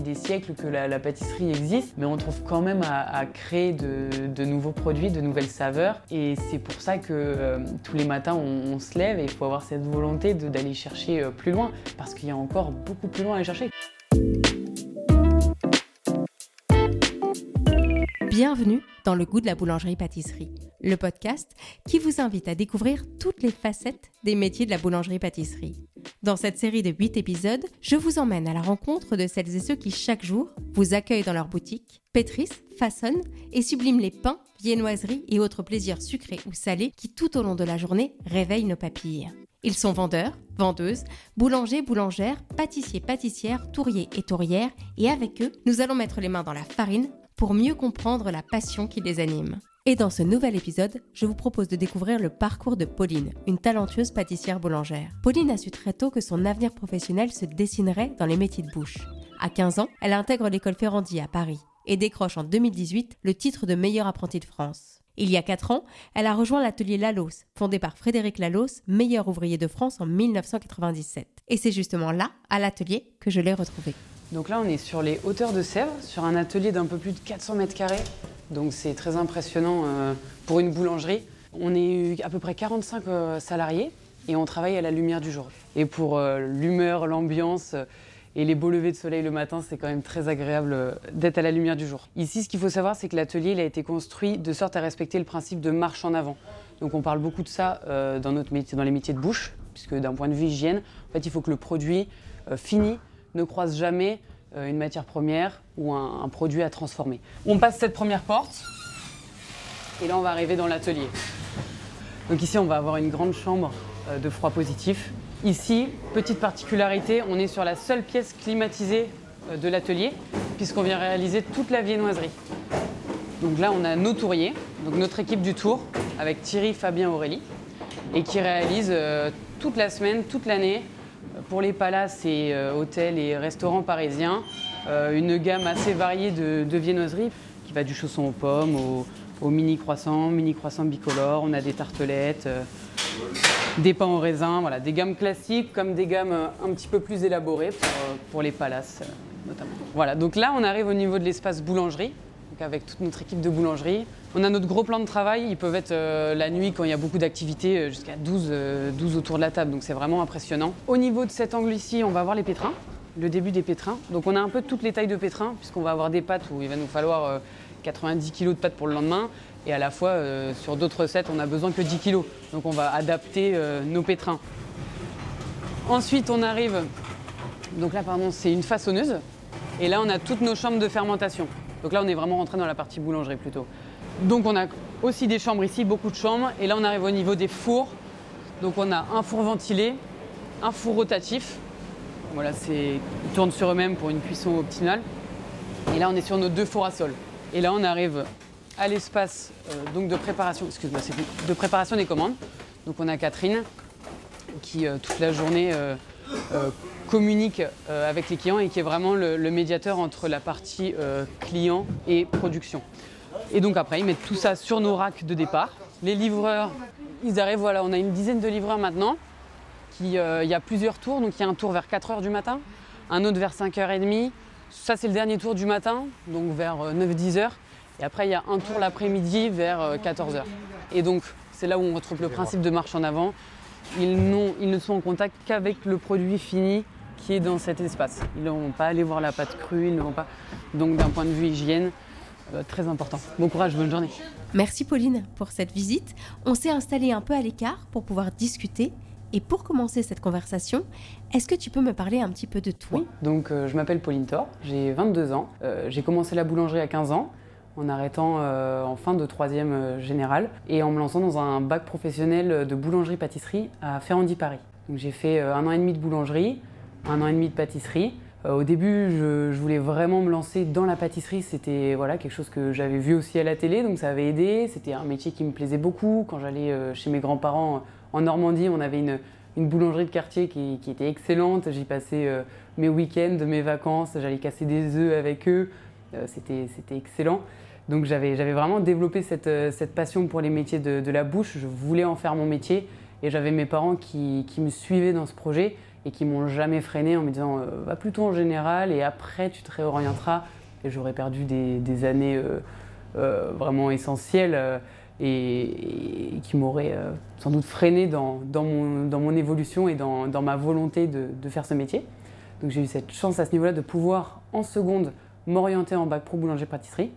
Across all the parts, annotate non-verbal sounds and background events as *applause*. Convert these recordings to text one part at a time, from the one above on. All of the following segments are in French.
des siècles que la, pâtisserie existe, mais on trouve quand même à, créer de, nouveaux produits, de nouvelles saveurs. Et c'est pour ça que euh, tous les matins, on, se lève et il faut avoir cette volonté d'aller chercher euh, plus loin, parce qu'il y a encore beaucoup plus loin à chercher. Bienvenue dans le goût de la boulangerie-pâtisserie, le podcast qui vous invite à découvrir toutes les facettes des métiers de la boulangerie-pâtisserie. Dans cette série de 8 épisodes, je vous emmène à la rencontre de celles et ceux qui chaque jour vous accueillent dans leur boutique, pétrissent, façonnent et subliment les pains, viennoiseries et autres plaisirs sucrés ou salés qui tout au long de la journée réveillent nos papilles. Ils sont vendeurs, vendeuses, boulangers, boulangères, pâtissiers, pâtissières, touriers et tourières, et avec eux, nous allons mettre les mains dans la farine pour mieux comprendre la passion qui les anime. Et dans ce nouvel épisode, je vous propose de découvrir le parcours de Pauline, une talentueuse pâtissière boulangère. Pauline a su très tôt que son avenir professionnel se dessinerait dans les métiers de bouche. À 15 ans, elle intègre l'école Ferrandi à Paris et décroche en 2018 le titre de meilleure apprentie de France. Il y a 4 ans, elle a rejoint l'atelier Lalos, fondé par Frédéric Lalos, meilleur ouvrier de France en 1997. Et c'est justement là, à l'atelier, que je l'ai retrouvée. Donc là, on est sur les hauteurs de Sèvres, sur un atelier d'un peu plus de 400 mètres carrés. Donc c'est très impressionnant euh, pour une boulangerie. On est à peu près 45 euh, salariés et on travaille à la lumière du jour. Et pour euh, l'humeur, l'ambiance et les beaux levers de soleil le matin, c'est quand même très agréable d'être à la lumière du jour. Ici, ce qu'il faut savoir, c'est que l'atelier a été construit de sorte à respecter le principe de marche en avant. Donc on parle beaucoup de ça dans, notre les métiers de bouche, puisque d'un point de vue hygiène, en fait, il faut que le produit fini ne croise jamais euh, une matière première ou un, produit à transformer. On passe cette première porte et là on va arriver dans l'atelier. Donc ici on va avoir une grande chambre euh, de froid positif. Ici, petite particularité, on est sur la seule pièce climatisée euh, de l'atelier puisqu'on vient réaliser toute la viennoiserie. Donc là on a nos touriers, donc notre équipe du tour avec Thierry, Fabien, Aurélie et qui réalise toute la semaine, toute l'année pour les palaces et euh, hôtels et restaurants parisiens, euh, une gamme assez variée de, viennoiseries qui va du chausson aux pommes au, mini croissant, mini croissant bicolore, on a des tartelettes, euh, des pains au raisin, voilà, des gammes classiques comme des gammes un petit peu plus élaborées pour, pour les palaces notamment. Voilà, donc là on arrive au niveau de l'espace boulangerie avec toute notre équipe de boulangerie. On a notre gros plan de travail, ils peuvent être euh, la nuit quand il y a beaucoup d'activités, euh, jusqu'à 12, 12 euh, autour de la table, donc c'est vraiment impressionnant. Au niveau de cet angle ici, on va voir les pétrins, le début des pétrins. Donc on a un peu toutes les tailles de pétrins, puisqu'on va avoir des pâtes où il va nous falloir 90 kg de pâtes pour le lendemain, et à la fois sur d'autres recettes, on a besoin que 10 kg. Donc on va adapter nos pétrins. Ensuite, on arrive, donc là pardon, c'est une façonneuse, et là on a toutes nos chambres de fermentation. Donc là, on est vraiment rentré dans la partie boulangerie plutôt. Donc on a aussi des chambres ici, beaucoup de chambres. Et là, on arrive au niveau des fours. Donc on a un four ventilé, un four rotatif. Voilà, c'est ils tournent sur eux-mêmes pour une cuisson optimale. Et là, on est sur nos deux fours à sol. Et là, on arrive à l'espace euh, de préparation, excuse-moi, de préparation des commandes. Donc on a Catherine qui euh, toute la journée euh, communique avec les clients et qui est vraiment le, médiateur entre la partie client et production. Et donc après, ils mettent tout ça sur nos racks de départ. Les livreurs, ils arrivent, voilà, on a une dizaine de livreurs maintenant. Qui, euh, il y a plusieurs tours, donc il y a un tour vers 4h du matin, un autre vers 5h30. Ça, c'est le dernier tour du matin, donc vers 9-10h. Et après, il y a un tour l'après-midi vers 14h. Et donc, c'est là où on retrouve le principe de marche en avant. Ils, ils ne sont en contact qu'avec le produit fini qui est dans cet espace. Ils ne vont pas aller voir la pâte crue, ils ne vont pas. Donc d'un point de vue hygiène, euh, très important. Bon courage, bonne journée. Merci Pauline pour cette visite. On s'est installé un peu à l'écart pour pouvoir discuter. Et pour commencer cette conversation, est-ce que tu peux me parler un petit peu de toi? Oui, donc euh, je m'appelle Pauline Thor, j'ai 22 ans. Euh, j'ai commencé la boulangerie à 15 ans en arrêtant en fin de troisième général et en me lançant dans un bac professionnel de boulangerie-pâtisserie à Ferrandi Paris. Donc j'ai fait un an et demi de boulangerie, un an et demi de pâtisserie. Euh, au début, je, voulais vraiment me lancer dans la pâtisserie. C'était voilà, quelque chose que j'avais vu aussi à la télé, donc ça avait aidé. C'était un métier qui me plaisait beaucoup. Quand j'allais euh, chez mes grands-parents euh, en Normandie, on avait une, boulangerie de quartier qui, était excellente. J'y passais mes week-ends, mes vacances. J'allais casser des œufs avec eux. C'était excellent. Donc j'avais vraiment développé cette, cette, passion pour les métiers de, la bouche. Je voulais en faire mon métier et j'avais mes parents qui, qui, me suivaient dans ce projet et qui m'ont jamais freiné en me disant va plutôt en général et après tu te réorienteras. Et j'aurais perdu des, années vraiment essentielles et, qui m'auraient sans doute freiné dans, mon, évolution et dans, ma volonté de, de faire ce métier. Donc j'ai eu cette chance à ce niveau-là de pouvoir en seconde m'orienter en bac pro boulanger-pâtisserie.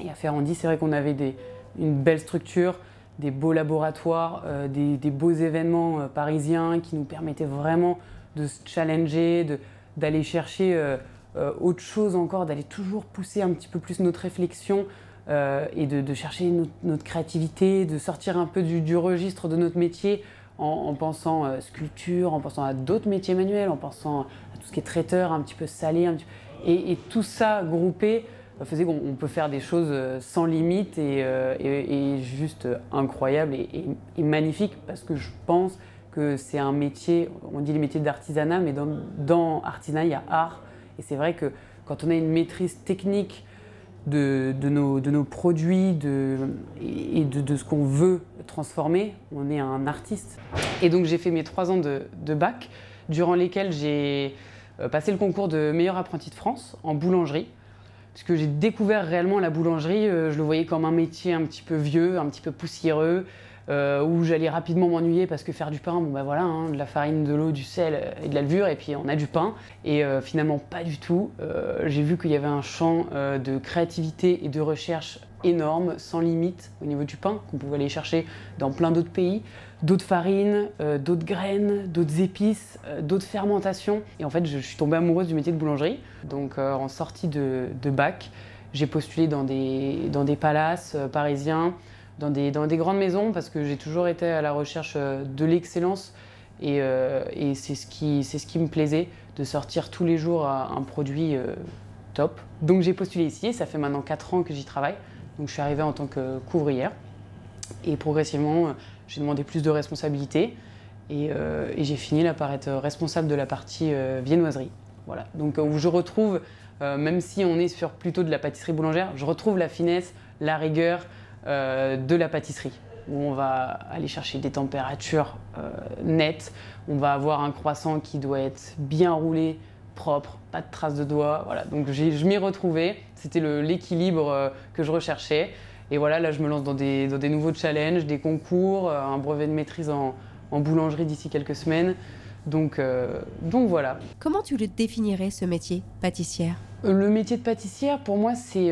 Et à Ferrandi, c'est vrai qu'on avait des, une belle structure, des beaux laboratoires, euh, des, beaux événements euh, parisiens qui nous permettaient vraiment de se challenger, d'aller chercher euh, autre chose encore, d'aller toujours pousser un petit peu plus notre réflexion et de, chercher notre, créativité, de sortir un peu du, registre de notre métier en, pensant sculpture, en pensant à d'autres métiers manuels, en pensant à tout ce qui est traiteur, un petit peu salé, et, tout ça groupé faisait qu'on peut faire des choses euh, sans limite et, euh, juste incroyables et, magnifiques parce que je pense que c'est un métier, on dit les métiers d'artisanat, mais dans, dans, artisanat, il y a art. Et c'est vrai que quand on a une maîtrise technique de, nos, produits et de, ce qu'on veut transformer, on est un artiste. Et donc j'ai fait mes trois ans de, bac, durant lesquels j'ai euh, passé le concours de meilleur apprenti de France en boulangerie. Puisque j'ai découvert réellement la boulangerie, euh, je le voyais comme un métier un petit peu vieux, un petit peu poussiéreux, euh, où j'allais rapidement m'ennuyer parce que faire du pain, bon ben voilà, hein, de la farine, de l'eau, du sel et de la levure, et puis on a du pain. Et finalement, pas du tout. j'ai vu qu'il y avait un champ de créativité et de recherche énorme, sans limite au niveau du pain, qu'on pouvait aller chercher dans plein d'autres pays, d'autres farines, euh, d'autres graines, d'autres épices, euh, d'autres fermentations. Et en fait, je, suis tombée amoureuse du métier de boulangerie. Donc euh, en sortie de, bac, j'ai postulé dans des, dans des palaces parisiens, dans des, grandes maisons, parce que j'ai toujours été à la recherche de l'excellence. Et, et c'est ce, qui, ce qui me plaisait, de sortir tous les jours un produit top. Donc j'ai postulé ici, ça fait maintenant 4 ans que j'y travaille. Donc je suis arrivée en tant que couvrière. Et progressivement, j'ai demandé plus de responsabilités. Et, euh, j'ai fini là par être responsable de la partie euh, viennoiserie. Voilà. Donc où je retrouve, euh, même si on est sur plutôt de la pâtisserie boulangère, je retrouve la finesse, la rigueur de la pâtisserie où on va aller chercher des températures nettes, on va avoir un croissant qui doit être bien roulé, propre, pas de traces de doigts. Voilà. Donc je m'y retrouvais, c'était l'équilibre euh, que je recherchais. Et voilà, là je me lance dans des, dans des nouveaux challenges, des concours, euh, un brevet de maîtrise en, en boulangerie d'ici quelques semaines. Donc, euh, donc voilà. Comment tu le définirais ce métier, pâtissière? Le métier de pâtissière, pour moi, c'est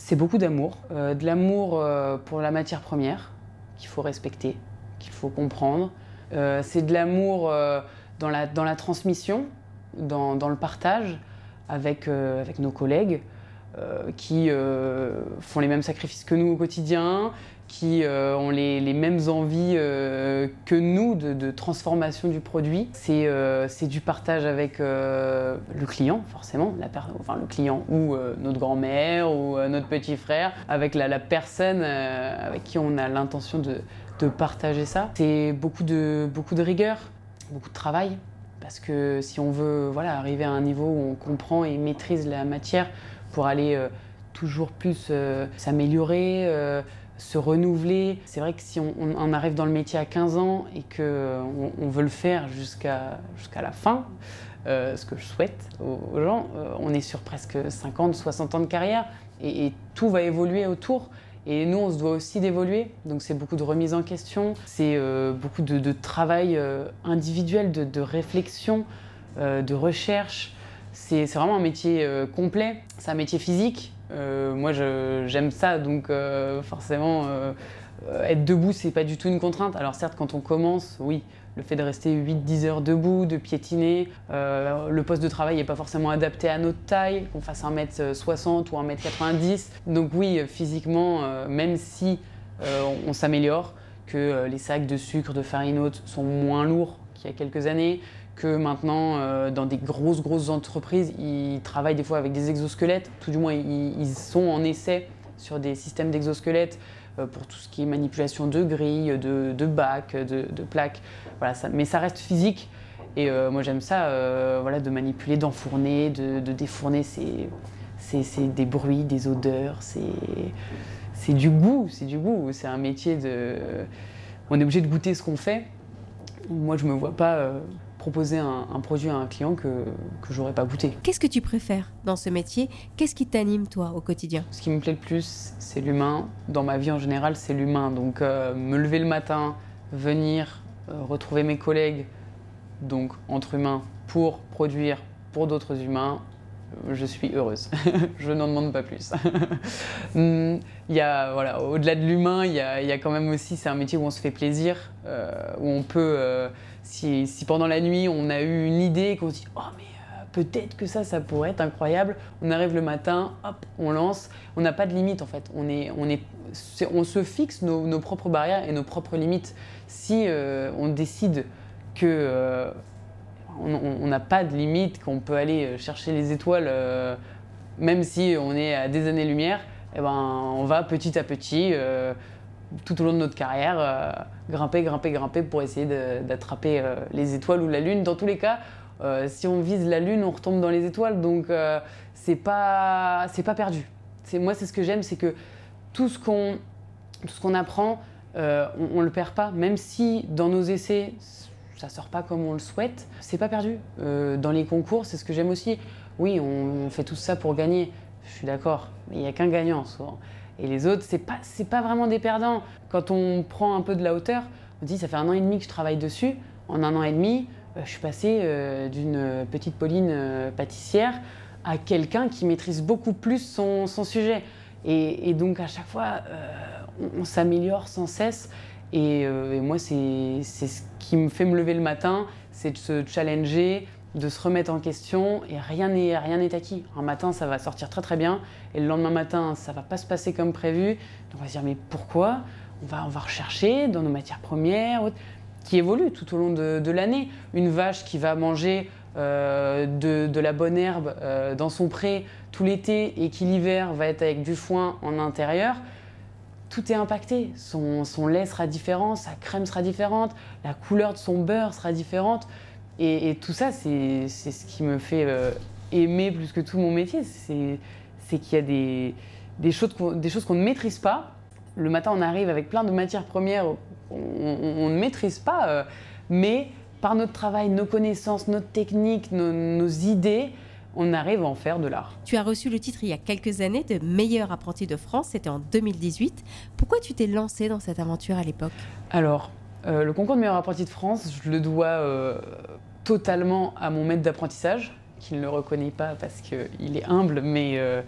c'est beaucoup d'amour. de l'amour pour la matière première, qu'il faut respecter, qu'il faut comprendre. c'est de l'amour dans la, transmission, dans, le partage avec, euh, nos collègues euh, qui euh, font les mêmes sacrifices que nous au quotidien, qui ont les, les, mêmes envies que nous de, transformation du produit. C'est du partage avec le client, forcément, la enfin, le client ou notre grand-mère ou notre petit frère, avec la, la personne avec qui on a l'intention de, de partager ça. C'est beaucoup de, beaucoup de rigueur, beaucoup de travail. Parce que si on veut voilà, arriver à un niveau où on comprend et maîtrise la matière pour aller euh, toujours plus euh, s'améliorer, euh, se renouveler, c'est vrai que si on, arrive dans le métier à 15 ans et qu'on on veut le faire jusqu'à jusqu'à la fin, ce que je souhaite aux, gens, on est sur presque 50, 60 ans de carrière et tout va évoluer autour. Et nous, on se doit aussi d'évoluer. Donc, c'est beaucoup de remise en question, c'est euh, beaucoup de, travail euh, individuel, de, réflexion, euh, de recherche. C'est vraiment un métier complet. C'est un métier physique. moi, j'aime ça, donc forcément, être debout, c'est pas du tout une contrainte. Alors, certes, quand on commence, oui, le fait de rester 8-10 heures debout, de piétiner, euh, le poste de travail n'est pas forcément adapté à notre taille, qu'on fasse 1m60 ou 1m90. Donc oui, physiquement, euh, même si euh, on, s'améliore, que les sacs de sucre, de farine haute sont moins lourds qu'il y a quelques années, que maintenant, dans des grosses, grosses entreprises, ils travaillent des fois avec des exosquelettes, tout du moins ils, sont en essai sur des systèmes d'exosquelettes pour tout ce qui est manipulation de grilles, de, de bacs, de, de plaques mais ça reste physique. Et euh, moi j'aime ça, euh, voilà, de manipuler, d'enfourner, de, défourner. C'est des bruits, des odeurs, c'est du goût, c'est du goût. C'est un métier de. On est obligé de goûter ce qu'on fait. Moi, je me vois pas proposer un, produit à un client que, que j'aurais pas goûté. Qu'est-ce que tu préfères dans ce métier? Qu'est-ce qui t'anime toi au quotidien? Ce qui me plaît le plus, c'est l'humain. Dans ma vie en général, c'est l'humain. Donc euh, me lever le matin, venir euh, retrouver mes collègues, donc entre humains, pour produire pour d'autres humains, je suis heureuse. *laughs* je n'en demande pas plus. Hmm, *laughs* il y a, voilà, au-delà de l'humain, il y a, il y a, quand même aussi, c'est un métier où on se fait plaisir, euh, où on peut, euh, si, pendant la nuit on a eu une idée qu'on se dit, oh mais euh, peut-être que ça, ça pourrait être incroyable, on arrive le matin, hop, on lance, on n'a pas de limite en fait, on, se fixe nos, propres barrières et nos propres limites. Si on décide que on n'a pas de limite, qu'on peut aller euh, chercher les étoiles, euh, même si on est à des années-lumière, eh ben, on va petit à petit, euh, tout au long de notre carrière, grimper, grimper, grimper pour essayer d'attraper les étoiles ou la Lune. Dans tous les cas, si on vise la Lune, on retombe dans les étoiles, donc c'est pas, pas perdu. Moi, c'est ce que j'aime, c'est que tout ce qu'on qu'on apprend, on, ne le perd pas, même si dans nos essais, ça sort pas comme on le souhaite, c'est pas perdu. Euh, dans les concours, c'est ce que j'aime aussi. Oui, on, fait tout ça pour gagner. Je suis d'accord, mais il n'y a qu'un gagnant souvent. Et les autres, c'est pas, c'est pas vraiment des perdants. Quand on prend un peu de la hauteur, on dit ça fait un an et demi que je travaille dessus. En un an et demi, euh, je suis passé euh, d'une petite Pauline pâtissière à quelqu'un qui maîtrise beaucoup plus son, sujet. Et, donc à chaque fois, on s'améliore sans cesse. Euh, et, moi, c'est ce qui me fait me lever le matin, c'est de se challenger, de se remettre en question et rien n'est rien n'est acquis. Un matin, ça va sortir très très bien et le lendemain matin, ça va pas se passer comme prévu. Donc on va se dire mais pourquoi? On va, on va rechercher dans nos matières premières qui évoluent tout au long de, l'année. Une vache qui va manger euh, de, la bonne herbe euh, dans son pré tout l'été et qui l'hiver va être avec du foin en intérieur tout est impacté. Son, lait sera différent, sa crème sera différente, la couleur de son beurre sera différente. Et, tout ça, c'est ce qui me fait euh, aimer plus que tout mon métier. C'est qu'il y a des, des choses qu'on ne maîtrise pas. Le matin, on arrive avec plein de matières premières on, ne maîtrise pas, euh, mais par notre travail, nos connaissances, notre technique, nos idées, on arrive à en faire de l'art. Tu as reçu le titre il y a quelques années de meilleur apprenti de France, c'était en 2018. Pourquoi tu t'es lancé dans cette aventure à l'époque? Alors, euh, le concours de meilleur apprenti de France, je le dois euh, totalement à mon maître d'apprentissage, qui ne le reconnaît pas parce qu'il est humble, mais euh,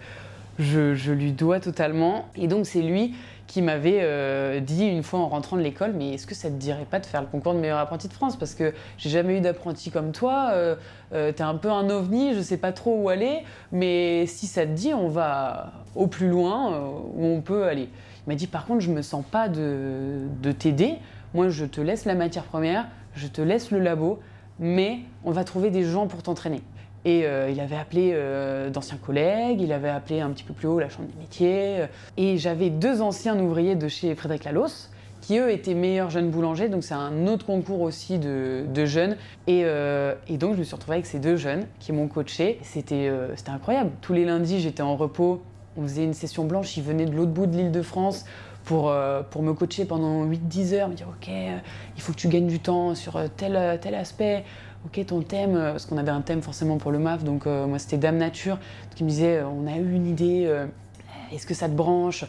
je, lui dois totalement. Et donc c'est lui qui m'avait euh, dit une fois en rentrant de l'école, mais est-ce que ça te dirait pas de faire le concours de meilleur apprenti de France? Parce que j'ai jamais eu d'apprenti comme toi, euh, euh, tu es un peu un ovni, je sais pas trop où aller, mais si ça te dit, on va au plus loin où on peut aller. Il m'a dit par contre, je me sens pas de t'aider, moi je te laisse la matière première, je te laisse le labo, mais on va trouver des gens pour t'entraîner. Et euh, il avait appelé euh, d'anciens collègues, il avait appelé un petit peu plus haut la Chambre des métiers. Euh, et j'avais deux anciens ouvriers de chez Frédéric Lalos qui eux étaient meilleurs jeunes boulangers, donc c'est un autre concours aussi de, jeunes. Et, et, donc je me suis retrouvée avec ces deux jeunes qui m'ont coaché. C'était incroyable. Tous les lundis, j'étais en repos, on faisait une session blanche, ils venaient de l'autre bout de l'île de France pour, pour me coacher pendant 8-10 heures, me dire ok, il faut que tu gagnes du temps sur tel, tel aspect, ok ton thème, euh, parce qu'on avait un thème forcément pour le MAF, donc euh, moi c'était Dame Nature, qui me disait euh, on a eu une idée, est-ce que ça te branche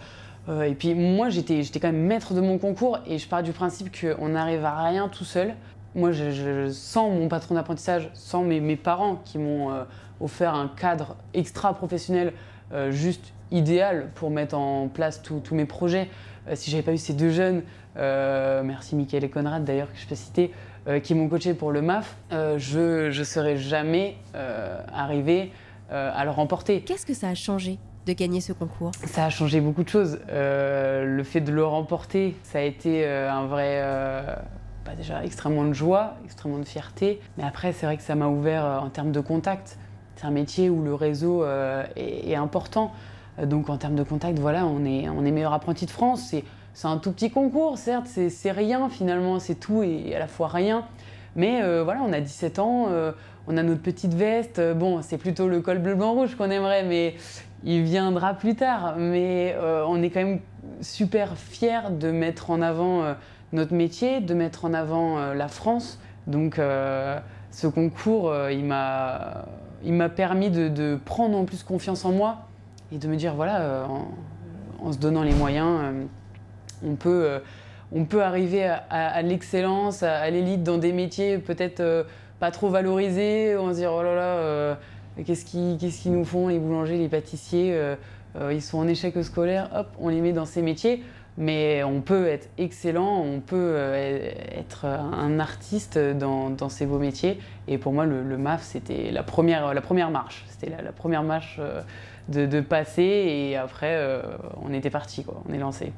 Et puis moi j'étais quand même maître de mon concours et je pars du principe qu'on n'arrive à rien tout seul. Moi je, sens mon patron d'apprentissage, sans mes, mes, parents qui m'ont offert un cadre extra professionnel juste idéal pour mettre en place tous mes projets. si j'avais pas eu ces deux jeunes, merci Mickaël et Conrad d'ailleurs que je peux citer, euh, qui m'ont coaché pour le MAF, euh, je ne serais jamais euh, arrivé à le remporter. Qu'est-ce que ça a changé de gagner ce concours? Ça a changé beaucoup de choses. le fait de le remporter, ça a été un vrai bah, déjà extrêmement de joie, extrêmement de fierté. Mais après, c'est vrai que ça m'a ouvert en termes de contact. C'est un métier où le réseau est, important. Donc en termes de contact, voilà, on est, on est meilleur apprenti de France. C'est un tout petit concours, certes, c'est rien finalement, c'est tout et à la fois rien. Mais euh, voilà, on a 17 ans, euh, on a notre petite veste. Euh, bon, c'est plutôt le col bleu, blanc, rouge qu'on aimerait, mais il viendra plus tard. Mais on est quand même super fiers de mettre en avant notre métier, de mettre en avant la France. Donc ce concours, il m'a il m'a permis de, prendre en plus confiance en moi et de me dire voilà, en, se donnant les moyens, on peut on peut arriver à, l'excellence, à, l'élite dans des métiers peut-être euh, pas trop valorisés. On se dit oh là là, euh, qu'est-ce qu'ils nous font les boulangers, les pâtissiers euh, Ils sont en échec scolaire, hop, on les met dans ces métiers. Mais on peut être excellent, on peut être un artiste dans, ces beaux métiers. Et pour moi, le, MAF, c'était la première, la première marche. C'était la, première marche de, passer. Et après, on était parti, on est lancé.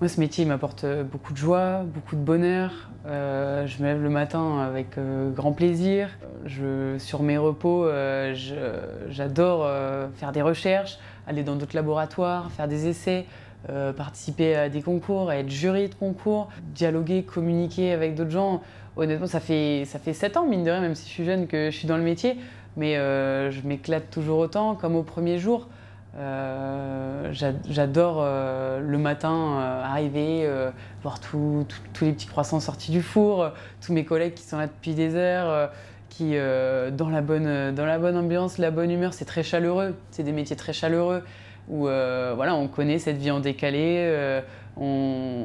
Moi, ce métier m'apporte euh, beaucoup de joie, beaucoup de bonheur. Euh, je me lève le matin avec euh, grand plaisir. Sur mes repos, j'adore faire des recherches, aller dans d'autres laboratoires, faire des essais, participer à des concours, être jury de concours, dialoguer, communiquer avec d'autres gens. Honnêtement, ça fait, ça fait 7 ans, mine de rien, même si je suis jeune, que je suis dans le métier. Mais je m'éclate toujours autant, comme au premier jour. Euh, j'adore euh, le matin euh, arriver, voir tous les petits croissants sortis du four, tous mes collègues qui sont là depuis des heures, qui dans, la bonne, dans la bonne ambiance, la bonne humeur, c'est très chaleureux. C'est des métiers très chaleureux où voilà, on connaît cette vie en décalé, on,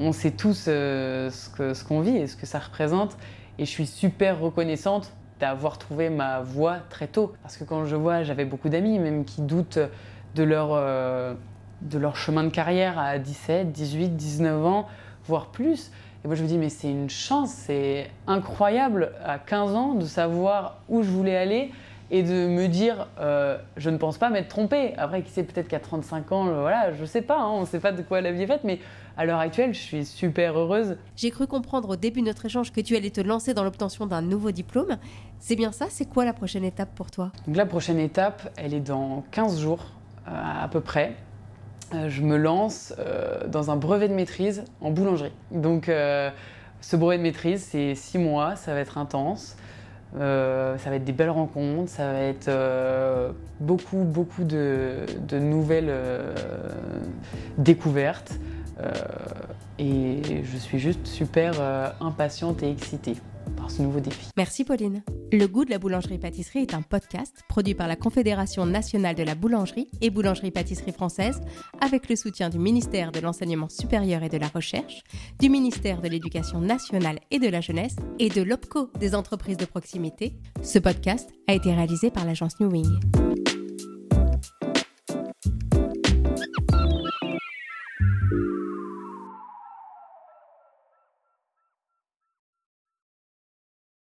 on, sait tous ce qu'on vit et ce que ça représente. Et je suis super reconnaissante d'avoir trouvé ma voie très tôt. Parce que quand je vois, j'avais beaucoup d'amis même qui doutent de leur, euh, de leur chemin de carrière à 17, 18, 19 ans, voire plus. Et moi je me dis, mais c'est une chance, c'est incroyable à 15 ans de savoir où je voulais aller et de me dire, euh, je ne pense pas m'être trompée. Après, qui sait, peut-être qu'à 35 ans, voilà, je sais pas, hein, on ne sait pas de quoi la vie est faite, mais à l'heure actuelle, je suis super heureuse. J'ai cru comprendre au début de notre échange que tu allais te lancer dans l'obtention d'un nouveau diplôme. C'est bien ça C'est quoi la prochaine étape pour toi? Donc la prochaine étape, elle est dans 15 jours euh, à peu près euh, je me lance dans un brevet de maîtrise en boulangerie. Donc ce brevet de maîtrise, c'est six mois, ça va être intense. Euh, ça va être des belles rencontres, ça va être euh, beaucoup, beaucoup de, nouvelles euh, découvertes. et je suis juste super impatiente et excitée Merci Pauline. Le goût de la boulangerie-pâtisserie est un podcast produit par la Confédération nationale de la boulangerie et boulangerie-pâtisserie française avec le soutien du ministère de l'Enseignement supérieur et de la Recherche, du ministère de l'Éducation nationale et de la jeunesse et de l'OPCO des entreprises de proximité. Ce podcast a été réalisé par l'agence New Wing.